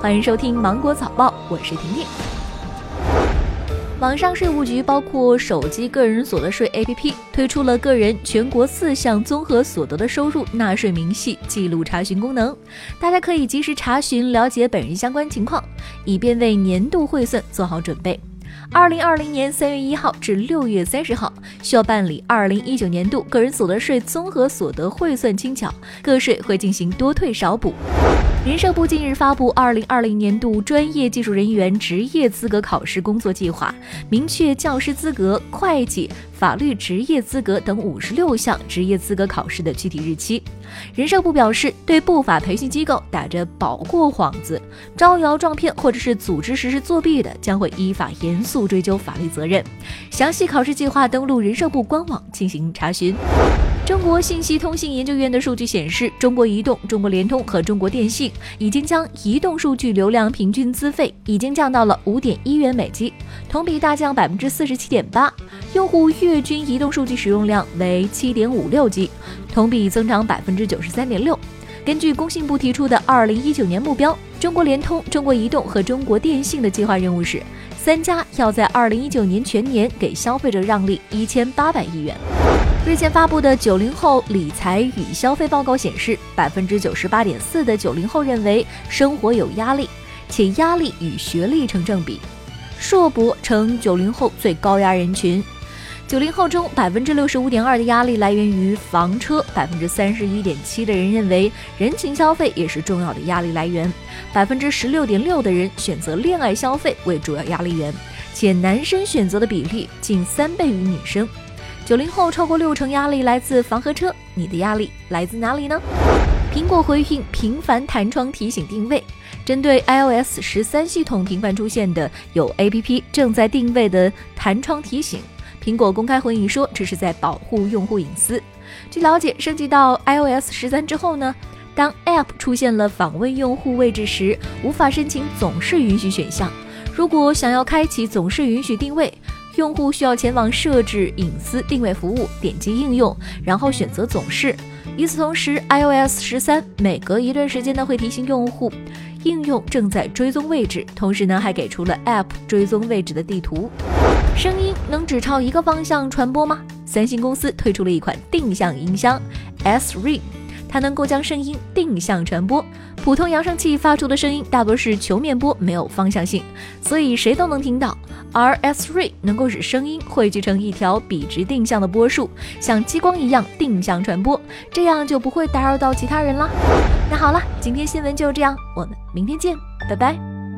欢迎收听芒果早报，我是婷婷。网上税务局包括手机个人所得税 APP 推出了个人全国四项综合所得的收入纳税明细记录查询功能，大家可以及时查询了解本人相关情况，以便为年度汇算做好准备。二零二零年三月一号至六月三十号，需要办理二零一九年度个人所得税综合所得汇算清缴，个税会进行多退少补。人社部近日发布二零二零年度专业技术人员职业资格考试工作计划，明确教师资格、会计。法律职业资格等五十六项职业资格考试的具体日期。人社部表示，对不法培训机构打着保过幌子、招摇撞骗或者是组织实施作弊的，将会依法严肃追究法律责任。详细考试计划登录人社部官网进行查询。中国信息通信研究院的数据显示，中国移动、中国联通和中国电信已经将移动数据流量平均资费已经降到了五点一元每 G，同比大降百分之四十七点八，用户月均移动数据使用量为七点五六 G，同比增长百分之九十三点六。根据工信部提出的二零一九年目标，中国联通、中国移动和中国电信的计划任务是，三家要在二零一九年全年给消费者让利一千八百亿元。日前发布的九零后理财与消费报告显示，百分之九十八点四的九零后认为生活有压力，且压力与学历成正比，硕博成九零后最高压人群。九零后中，百分之六十五点二的压力来源于房车，百分之三十一点七的人认为人情消费也是重要的压力来源，百分之十六点六的人选择恋爱消费为主要压力源，且男生选择的比例近三倍于女生。九零后超过六成压力来自房和车，你的压力来自哪里呢？苹果回应频繁弹窗提醒定位，针对 iOS 十三系统频繁出现的有 APP 正在定位的弹窗提醒，苹果公开回应说这是在保护用户隐私。据了解，升级到 iOS 十三之后呢，当 App 出现了访问用户位置时，无法申请总是允许选项。如果想要开启总是允许定位，用户需要前往设置隐私定位服务，点击应用，然后选择总是。与此同时，iOS 十三每隔一段时间呢会提醒用户应用正在追踪位置，同时呢还给出了 App 追踪位置的地图。声音能只朝一个方向传播吗？三星公司推出了一款定向音箱 srin。它能够将声音定向传播，普通扬声器发出的声音大多是球面波，没有方向性，所以谁都能听到。而 Sree 能够使声音汇聚成一条笔直定向的波束，像激光一样定向传播，这样就不会打扰到其他人啦。那好了，今天新闻就这样，我们明天见，拜拜。